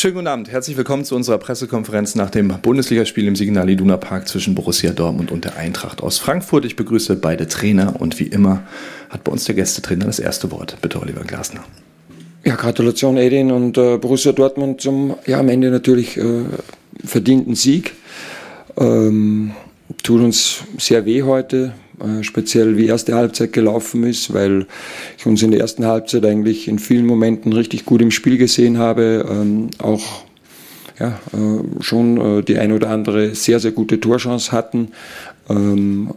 Schönen guten Abend, herzlich willkommen zu unserer Pressekonferenz nach dem Bundesligaspiel im Signal Iduna Park zwischen Borussia Dortmund und der Eintracht aus Frankfurt. Ich begrüße beide Trainer und wie immer hat bei uns der Gästetrainer das erste Wort. Bitte, Oliver Glasner. Ja, Gratulation Edin und äh, Borussia Dortmund zum ja, am Ende natürlich äh, verdienten Sieg. Ähm, tut uns sehr weh heute, speziell wie erste Halbzeit gelaufen ist, weil ich uns in der ersten Halbzeit eigentlich in vielen Momenten richtig gut im Spiel gesehen habe, ähm, auch ja, äh, schon äh, die ein oder andere sehr, sehr gute Torchance hatten, ähm,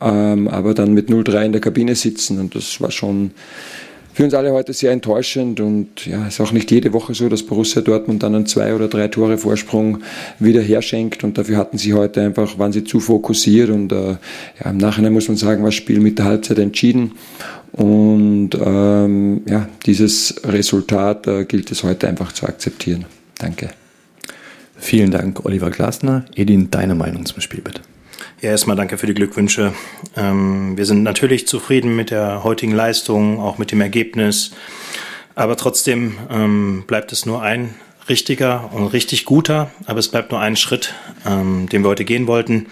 ähm, aber dann mit 0-3 in der Kabine sitzen und das war schon für uns alle heute sehr enttäuschend und ja, es ist auch nicht jede Woche so, dass Borussia Dortmund dann einen zwei oder drei Tore Vorsprung wieder herschenkt und dafür hatten sie heute einfach, waren sie zu fokussiert und äh, ja, im Nachhinein muss man sagen, war das Spiel mit der Halbzeit entschieden und ähm, ja, dieses Resultat äh, gilt es heute einfach zu akzeptieren. Danke. Vielen Dank, Oliver Glasner. Edin, deine Meinung zum Spiel bitte. Ja, erstmal danke für die Glückwünsche. Ähm, wir sind natürlich zufrieden mit der heutigen Leistung, auch mit dem Ergebnis. Aber trotzdem ähm, bleibt es nur ein richtiger und richtig guter, aber es bleibt nur ein Schritt, ähm, den wir heute gehen wollten.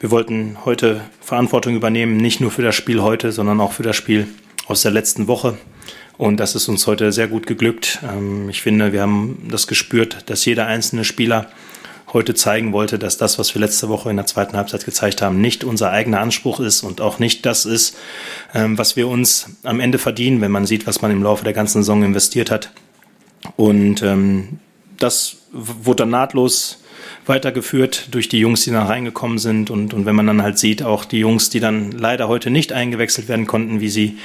Wir wollten heute Verantwortung übernehmen, nicht nur für das Spiel heute, sondern auch für das Spiel aus der letzten Woche. Und das ist uns heute sehr gut geglückt. Ich finde, wir haben das gespürt, dass jeder einzelne Spieler heute zeigen wollte, dass das, was wir letzte Woche in der zweiten Halbzeit gezeigt haben, nicht unser eigener Anspruch ist und auch nicht das ist, ähm, was wir uns am Ende verdienen, wenn man sieht, was man im Laufe der ganzen Saison investiert hat. Und ähm, das wurde dann nahtlos weitergeführt durch die Jungs, die da reingekommen sind. Und, und wenn man dann halt sieht, auch die Jungs, die dann leider heute nicht eingewechselt werden konnten, wie sie,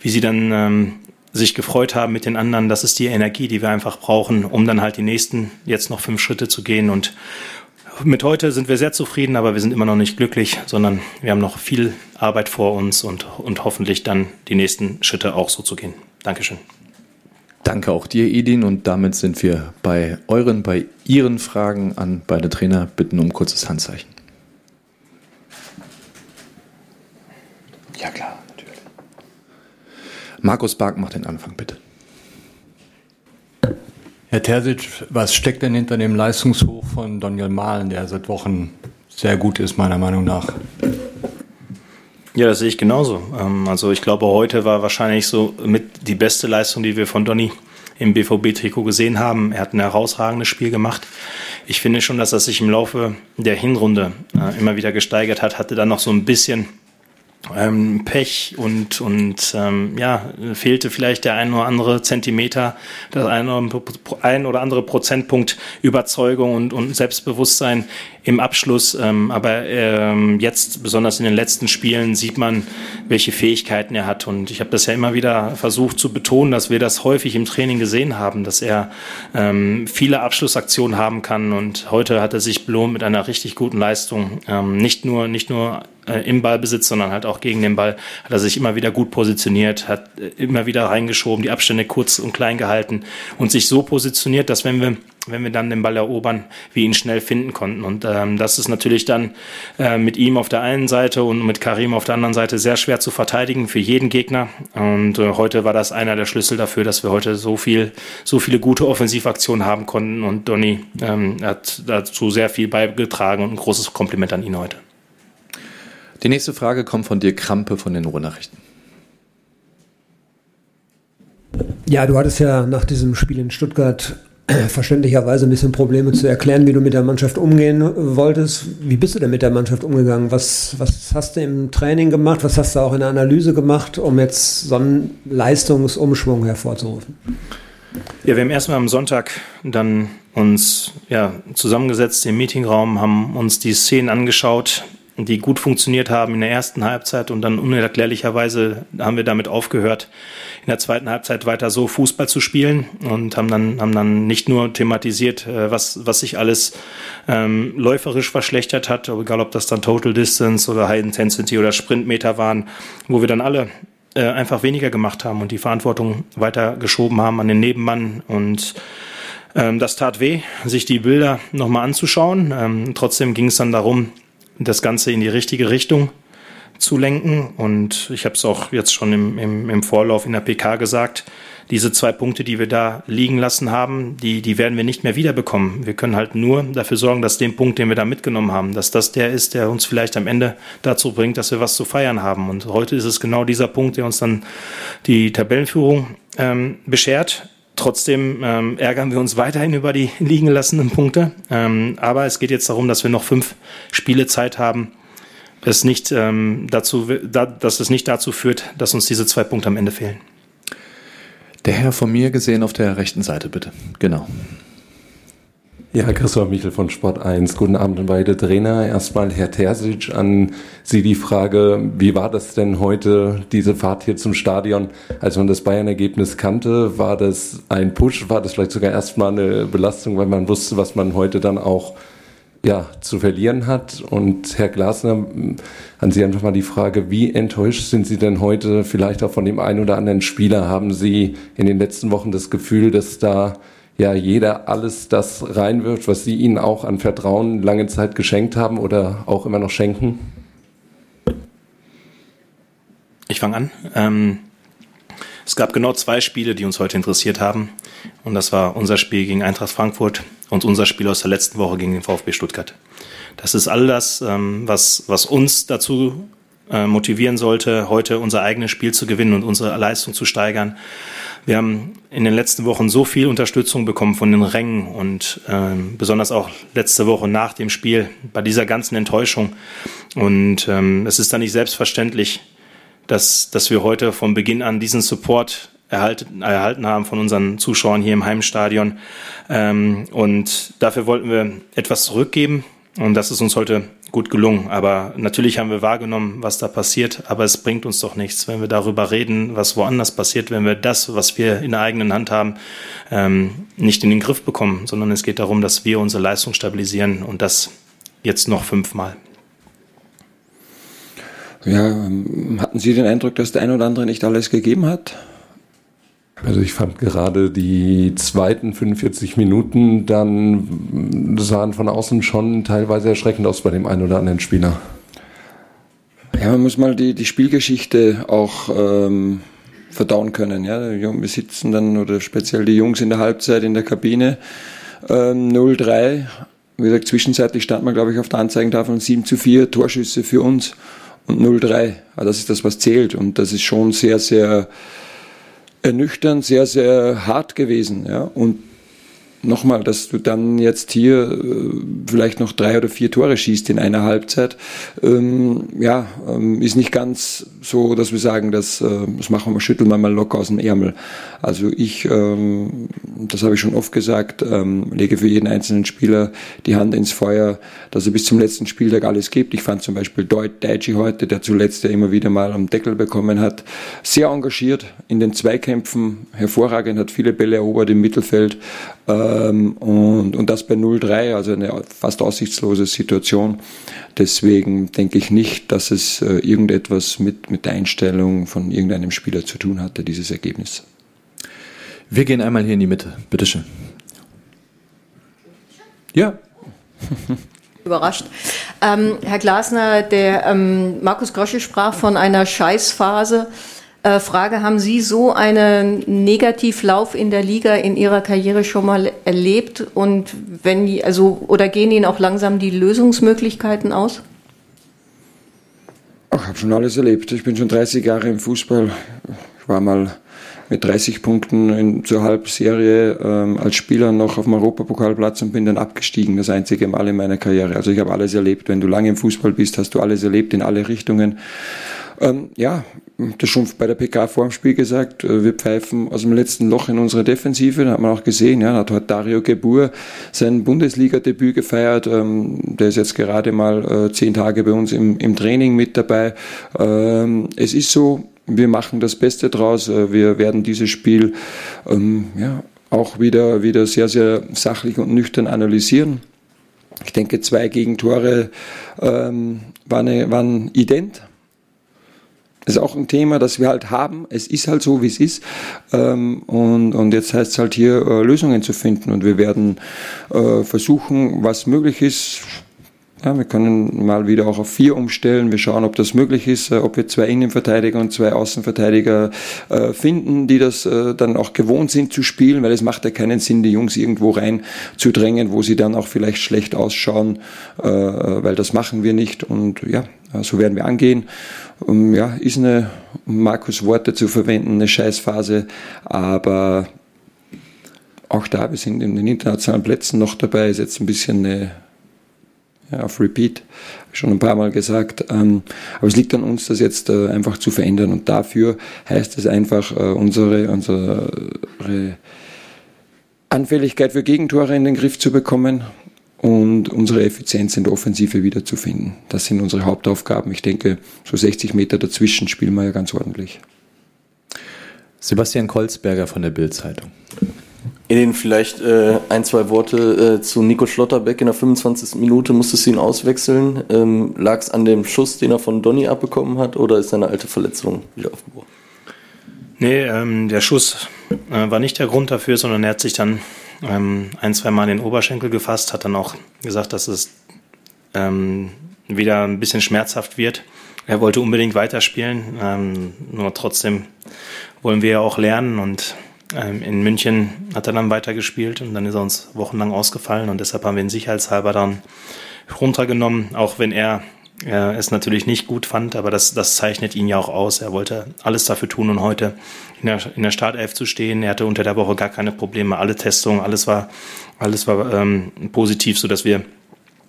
wie sie dann ähm, sich gefreut haben mit den anderen. Das ist die Energie, die wir einfach brauchen, um dann halt die nächsten jetzt noch fünf Schritte zu gehen. Und mit heute sind wir sehr zufrieden, aber wir sind immer noch nicht glücklich, sondern wir haben noch viel Arbeit vor uns und, und hoffentlich dann die nächsten Schritte auch so zu gehen. Dankeschön. Danke auch dir, Edin. Und damit sind wir bei euren, bei Ihren Fragen an beide Trainer. Bitten um kurzes Handzeichen. Ja, klar. Markus Bark macht den Anfang, bitte. Herr Terzic, was steckt denn hinter dem Leistungshoch von Daniel Mahlen, der seit Wochen sehr gut ist, meiner Meinung nach? Ja, das sehe ich genauso. Ähm, also ich glaube, heute war wahrscheinlich so mit die beste Leistung, die wir von Donny im BVB-Trikot gesehen haben. Er hat ein herausragendes Spiel gemacht. Ich finde schon, dass er sich im Laufe der Hinrunde äh, immer wieder gesteigert hat, hatte dann noch so ein bisschen ähm, Pech und, und ähm, ja, fehlte vielleicht der ein oder andere Zentimeter, das ein oder, andere Prozentpunkt Überzeugung und, und Selbstbewusstsein im Abschluss. Ähm, aber ähm, jetzt, besonders in den letzten Spielen, sieht man, welche Fähigkeiten er hat. Und ich habe das ja immer wieder versucht zu betonen, dass wir das häufig im Training gesehen haben, dass er ähm, viele Abschlussaktionen haben kann. Und heute hat er sich belohnt mit einer richtig guten Leistung. Ähm, nicht nur, nicht nur äh, im Ballbesitz, sondern halt auch gegen den Ball hat er sich immer wieder gut positioniert, hat äh, immer wieder reingeschoben, die Abstände kurz und klein gehalten und sich so positioniert, dass wenn wir wenn wir dann den Ball erobern, wir ihn schnell finden konnten. Und ähm, das ist natürlich dann äh, mit ihm auf der einen Seite und mit Karim auf der anderen Seite sehr schwer zu verteidigen für jeden Gegner. Und äh, heute war das einer der Schlüssel dafür, dass wir heute so viel, so viele gute Offensivaktionen haben konnten. Und Donny ähm, hat dazu sehr viel beigetragen und ein großes Kompliment an ihn heute. Die nächste Frage kommt von dir, Krampe von den Ruhrnachrichten. Ja, du hattest ja nach diesem Spiel in Stuttgart verständlicherweise ein bisschen Probleme zu erklären, wie du mit der Mannschaft umgehen wolltest. Wie bist du denn mit der Mannschaft umgegangen? Was, was hast du im Training gemacht? Was hast du auch in der Analyse gemacht, um jetzt so einen Leistungsumschwung hervorzurufen? Ja, wir haben erstmal am Sonntag dann uns ja, zusammengesetzt im Meetingraum, haben uns die Szenen angeschaut, die gut funktioniert haben in der ersten Halbzeit und dann unerklärlicherweise haben wir damit aufgehört, in der zweiten Halbzeit weiter so Fußball zu spielen und haben dann, haben dann nicht nur thematisiert, äh, was, was sich alles ähm, läuferisch verschlechtert hat, egal ob das dann Total Distance oder High Intensity oder Sprintmeter waren, wo wir dann alle äh, einfach weniger gemacht haben und die Verantwortung weiter geschoben haben an den Nebenmann und ähm, das tat weh, sich die Bilder nochmal anzuschauen. Ähm, trotzdem ging es dann darum, das Ganze in die richtige Richtung zu lenken. Und ich habe es auch jetzt schon im, im, im Vorlauf in der PK gesagt, diese zwei Punkte, die wir da liegen lassen haben, die, die werden wir nicht mehr wiederbekommen. Wir können halt nur dafür sorgen, dass den Punkt, den wir da mitgenommen haben, dass das der ist, der uns vielleicht am Ende dazu bringt, dass wir was zu feiern haben. Und heute ist es genau dieser Punkt, der uns dann die Tabellenführung ähm, beschert. Trotzdem ähm, ärgern wir uns weiterhin über die liegen gelassenen Punkte. Ähm, aber es geht jetzt darum, dass wir noch fünf Spiele Zeit haben, es nicht, ähm, dazu, da, dass es nicht dazu führt, dass uns diese zwei Punkte am Ende fehlen. Der Herr von mir gesehen auf der rechten Seite, bitte. Genau. Ja, Christoph Michel von Sport 1. Guten Abend an beide Trainer. Erstmal Herr Terzic, an Sie die Frage, wie war das denn heute, diese Fahrt hier zum Stadion, als man das Bayern-Ergebnis kannte? War das ein Push? War das vielleicht sogar erstmal eine Belastung, weil man wusste, was man heute dann auch ja, zu verlieren hat? Und Herr Glasner, an Sie einfach mal die Frage, wie enttäuscht sind Sie denn heute vielleicht auch von dem einen oder anderen Spieler? Haben Sie in den letzten Wochen das Gefühl, dass da ja jeder alles das reinwirft, was Sie ihnen auch an Vertrauen lange Zeit geschenkt haben oder auch immer noch schenken? Ich fange an. Ähm, es gab genau zwei Spiele, die uns heute interessiert haben. Und das war unser Spiel gegen Eintracht Frankfurt und unser Spiel aus der letzten Woche gegen den VfB Stuttgart. Das ist all das, ähm, was, was uns dazu äh, motivieren sollte, heute unser eigenes Spiel zu gewinnen und unsere Leistung zu steigern. Wir haben in den letzten Wochen so viel Unterstützung bekommen von den Rängen und ähm, besonders auch letzte Woche nach dem Spiel bei dieser ganzen Enttäuschung. Und ähm, es ist dann nicht selbstverständlich, dass, dass wir heute von Beginn an diesen Support erhalten, erhalten haben von unseren Zuschauern hier im Heimstadion. Ähm, und dafür wollten wir etwas zurückgeben. Und das ist uns heute gut gelungen. Aber natürlich haben wir wahrgenommen, was da passiert, aber es bringt uns doch nichts, wenn wir darüber reden, was woanders passiert, wenn wir das, was wir in der eigenen Hand haben, ähm, nicht in den Griff bekommen, sondern es geht darum, dass wir unsere Leistung stabilisieren und das jetzt noch fünfmal. Ja, ähm, hatten Sie den Eindruck, dass der ein oder andere nicht alles gegeben hat? Also ich fand gerade die zweiten 45 Minuten dann sahen von außen schon teilweise erschreckend aus bei dem einen oder anderen Spieler. Ja, man muss mal die, die Spielgeschichte auch ähm, verdauen können. Ja, wir sitzen dann, oder speziell die Jungs in der Halbzeit in der Kabine, ähm, 0-3. Wie gesagt, zwischenzeitlich stand man, glaube ich, auf der Anzeigentafel 7 zu 4 Torschüsse für uns und 0-3. Also das ist das, was zählt. Und das ist schon sehr, sehr ernüchternd, sehr, sehr hart gewesen. Ja? Und nochmal, dass du dann jetzt hier äh, vielleicht noch drei oder vier Tore schießt in einer Halbzeit, ähm, ja, ähm, ist nicht ganz so, dass wir sagen, das, äh, das machen wir, schütteln wir mal locker aus dem Ärmel. Also ich, ähm, das habe ich schon oft gesagt, ähm, lege für jeden einzelnen Spieler die Hand ins Feuer, dass er bis zum letzten Spieltag alles gibt. Ich fand zum Beispiel Deut Daichi heute, der zuletzt ja immer wieder mal am Deckel bekommen hat, sehr engagiert in den Zweikämpfen, hervorragend, hat viele Bälle erobert im Mittelfeld, ähm, und, und das bei 0-3, also eine fast aussichtslose Situation. Deswegen denke ich nicht, dass es äh, irgendetwas mit, mit der Einstellung von irgendeinem Spieler zu tun hatte, dieses Ergebnis. Wir gehen einmal hier in die Mitte. Bitteschön. Ja. Überrascht. Ähm, Herr Glasner, der ähm, Markus Grosche sprach von einer Scheißphase. Äh, Frage, haben Sie so einen Negativlauf in der Liga in Ihrer Karriere schon mal erlebt? Und wenn, also, oder gehen Ihnen auch langsam die Lösungsmöglichkeiten aus? Ich habe schon alles erlebt. Ich bin schon 30 Jahre im Fußball. Ich war mal mit 30 Punkten in, zur Halbserie ähm, als Spieler noch auf dem Europapokalplatz und bin dann abgestiegen, das einzige Mal in meiner Karriere. Also ich habe alles erlebt. Wenn du lange im Fußball bist, hast du alles erlebt in alle Richtungen. Ähm, ja, das schon bei der PK vor dem Spiel gesagt, äh, wir pfeifen aus dem letzten Loch in unsere Defensive, da hat man auch gesehen, ja, hat heute Dario Gebur sein Bundesliga-Debüt gefeiert, ähm, der ist jetzt gerade mal äh, zehn Tage bei uns im, im Training mit dabei. Ähm, es ist so, wir machen das Beste draus, äh, wir werden dieses Spiel ähm, ja, auch wieder, wieder sehr, sehr sachlich und nüchtern analysieren. Ich denke, zwei Gegentore ähm, waren, waren ident. Ist auch ein Thema, das wir halt haben. Es ist halt so, wie es ist. Ähm, und, und jetzt heißt es halt hier, äh, Lösungen zu finden. Und wir werden äh, versuchen, was möglich ist, Ja, wir können mal wieder auch auf vier umstellen. Wir schauen, ob das möglich ist, äh, ob wir zwei Innenverteidiger und zwei Außenverteidiger äh, finden, die das äh, dann auch gewohnt sind zu spielen, weil es macht ja keinen Sinn, die Jungs irgendwo rein zu drängen, wo sie dann auch vielleicht schlecht ausschauen, weil das machen wir nicht. Und ja, so werden wir angehen. Ähm, ja, ist eine, um Markus Worte zu verwenden, eine Scheißphase, aber auch da, wir sind in den internationalen Plätzen noch dabei, ist jetzt ein bisschen eine ja, auf Repeat, schon ein paar Mal gesagt. Ähm, aber es liegt an uns, das jetzt äh, einfach zu verändern. Und dafür heißt es einfach, äh, unsere, unsere Anfälligkeit für Gegentore in den Griff zu bekommen und unsere Effizienz in der Offensive wiederzufinden. Das sind unsere Hauptaufgaben. Ich denke, so 60 Meter dazwischen spielen wir ja ganz ordentlich. Sebastian Kolzberger von der Bild-Zeitung. Edin, vielleicht äh, ein, zwei Worte äh, zu Nico Schlotterbeck. In der 25. Minute musstest du ihn auswechseln. Ähm, Lag es an dem Schuss, den er von Donny abbekommen hat, oder ist seine alte Verletzung wieder aufgebrochen? Nee, ähm, der Schuss äh, war nicht der Grund dafür, sondern er hat sich dann ähm, ein, zwei Mal in den Oberschenkel gefasst, hat dann auch gesagt, dass es ähm, wieder ein bisschen schmerzhaft wird. Er wollte unbedingt weiterspielen, ähm, nur trotzdem wollen wir ja auch lernen und in München hat er dann weitergespielt und dann ist er uns wochenlang ausgefallen und deshalb haben wir ihn sicherheitshalber dann runtergenommen, auch wenn er er es natürlich nicht gut fand, aber das, das zeichnet ihn ja auch aus. Er wollte alles dafür tun, um heute in der, in der Startelf zu stehen. Er hatte unter der Woche gar keine Probleme, alle Testungen, alles war, alles war ähm, positiv, so dass wir ähm,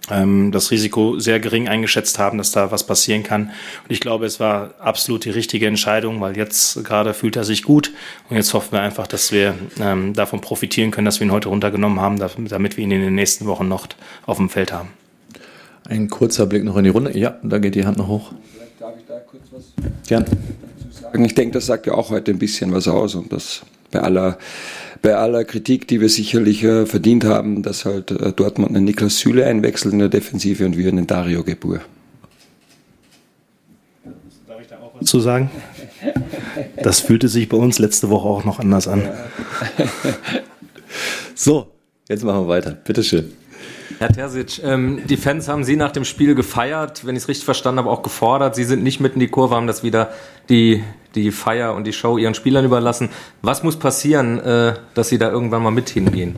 das Risiko sehr gering eingeschätzt haben, dass da was passieren kann. Und ich glaube, es war absolut die richtige Entscheidung, weil jetzt gerade fühlt er sich gut und jetzt hoffen wir einfach, dass wir ähm, davon profitieren können, dass wir ihn heute runtergenommen haben, damit wir ihn in den nächsten Wochen noch auf dem Feld haben. Ein kurzer Blick noch in die Runde. Ja, da geht die Hand noch hoch. Vielleicht darf ich da kurz was Gern. sagen. Ich denke, das sagt ja auch heute ein bisschen was aus und das bei aller bei aller Kritik, die wir sicherlich äh, verdient haben, dass halt äh, Dortmund einen Niklas Süle einwechselt in der Defensive und wir einen Dario Gebur. Darf ich da auch was zu sagen? Das fühlte sich bei uns letzte Woche auch noch anders an. so, jetzt machen wir weiter. Bitteschön. Herr Terzic, ähm, die Fans haben Sie nach dem Spiel gefeiert, wenn ich es richtig verstanden habe, auch gefordert. Sie sind nicht mit in die Kurve, haben das wieder die, die Feier und die Show Ihren Spielern überlassen. Was muss passieren, äh, dass Sie da irgendwann mal mit hingehen?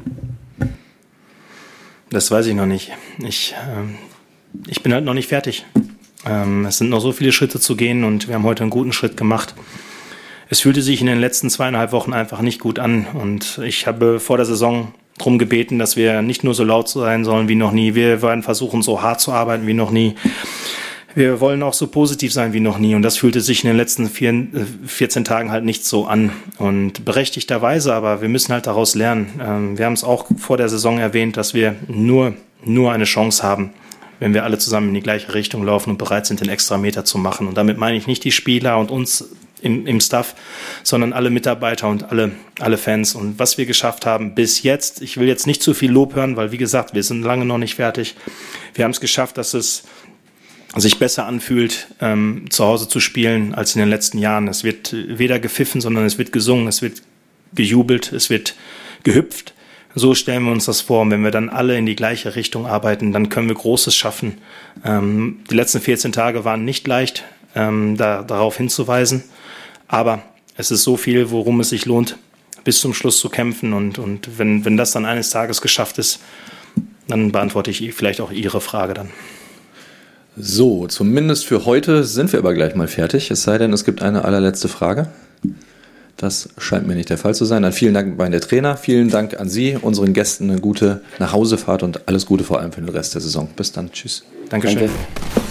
Das weiß ich noch nicht. Ich, ähm, ich bin halt noch nicht fertig. Ähm, es sind noch so viele Schritte zu gehen und wir haben heute einen guten Schritt gemacht. Es fühlte sich in den letzten zweieinhalb Wochen einfach nicht gut an und ich habe vor der Saison darum gebeten, dass wir nicht nur so laut sein sollen wie noch nie. Wir werden versuchen, so hart zu arbeiten wie noch nie. Wir wollen auch so positiv sein wie noch nie. Und das fühlte sich in den letzten vier, 14 Tagen halt nicht so an. Und berechtigterweise, aber wir müssen halt daraus lernen. Ähm, wir haben es auch vor der Saison erwähnt, dass wir nur, nur eine Chance haben, wenn wir alle zusammen in die gleiche Richtung laufen und bereit sind, den extra Meter zu machen. Und damit meine ich nicht die Spieler und uns im, im Staff, sondern alle Mitarbeiter und alle, alle Fans. Und was wir geschafft haben bis jetzt, ich will jetzt nicht zu viel Lob hören, weil wie gesagt, wir sind lange noch nicht fertig. Wir haben es geschafft, dass es sich besser anfühlt, ähm, zu Hause zu spielen als in den letzten Jahren. Es wird weder gepfiffen, sondern es wird gesungen, es wird gejubelt, es wird gehüpft. So stellen wir uns das vor. Und wenn wir dann alle in die gleiche Richtung arbeiten, dann können wir Großes schaffen. Ähm, die letzten 14 Tage waren nicht leicht, ähm, da, darauf hinzuweisen. Aber es ist so viel, worum es sich lohnt, bis zum Schluss zu kämpfen. Und, und wenn, wenn das dann eines Tages geschafft ist, dann beantworte ich vielleicht auch Ihre Frage dann. So, zumindest für heute sind wir aber gleich mal fertig. Es sei denn, es gibt eine allerletzte Frage. Das scheint mir nicht der Fall zu sein. Dann vielen Dank bei der Trainer. Vielen Dank an Sie, unseren Gästen eine gute Nachhausefahrt und alles Gute vor allem für den Rest der Saison. Bis dann. Tschüss. Dankeschön. Danke.